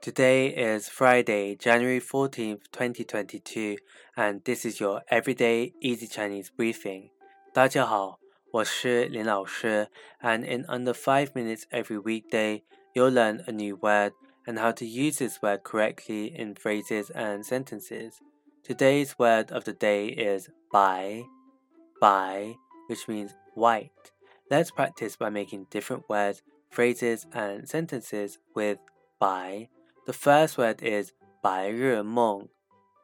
Today is Friday, January 14th, 2022, and this is your Everyday Easy Chinese Briefing. 大家好，我是林老师, and in under 5 minutes every weekday, you'll learn a new word and how to use this word correctly in phrases and sentences. Today's word of the day is bai, bai, which means white. Let's practice by making different words, phrases, and sentences with bai. The first word is 白日梦,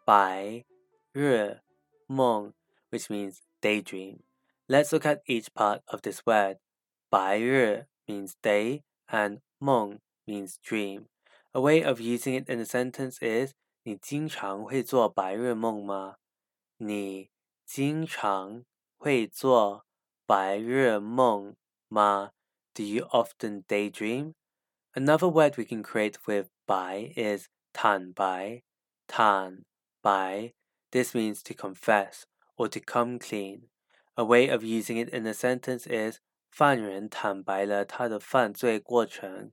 白日梦, which means daydream. Let's look at each part of this word. 白日 means day and 梦 means dream. A way of using it in a sentence is 你经常会做白日梦吗？你经常会做白日梦吗？Do you often daydream? Another word we can create with 白 is 坦白,坦白. This means to confess or to come clean. A way of using it in a sentence is 犯人坦白了他的犯罪过程。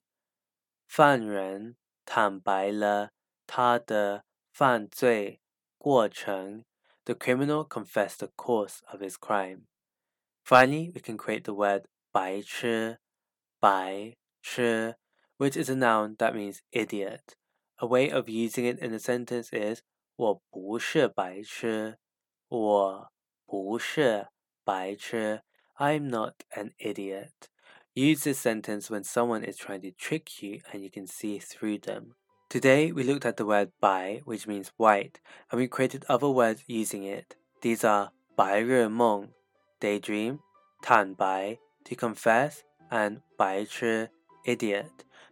犯人坦白了他的犯罪过程。The criminal confessed the course of his crime. Finally, we can create the word 白痴,白痴, which is a noun that means idiot. A way of using it in a sentence is 我不是白痴，我不是白痴。I'm not an idiot. Use this sentence when someone is trying to trick you and you can see through them. Today we looked at the word bai, which means white, and we created other words using it. These are 白日梦, daydream, 坦白, to confess, and 白痴, idiot.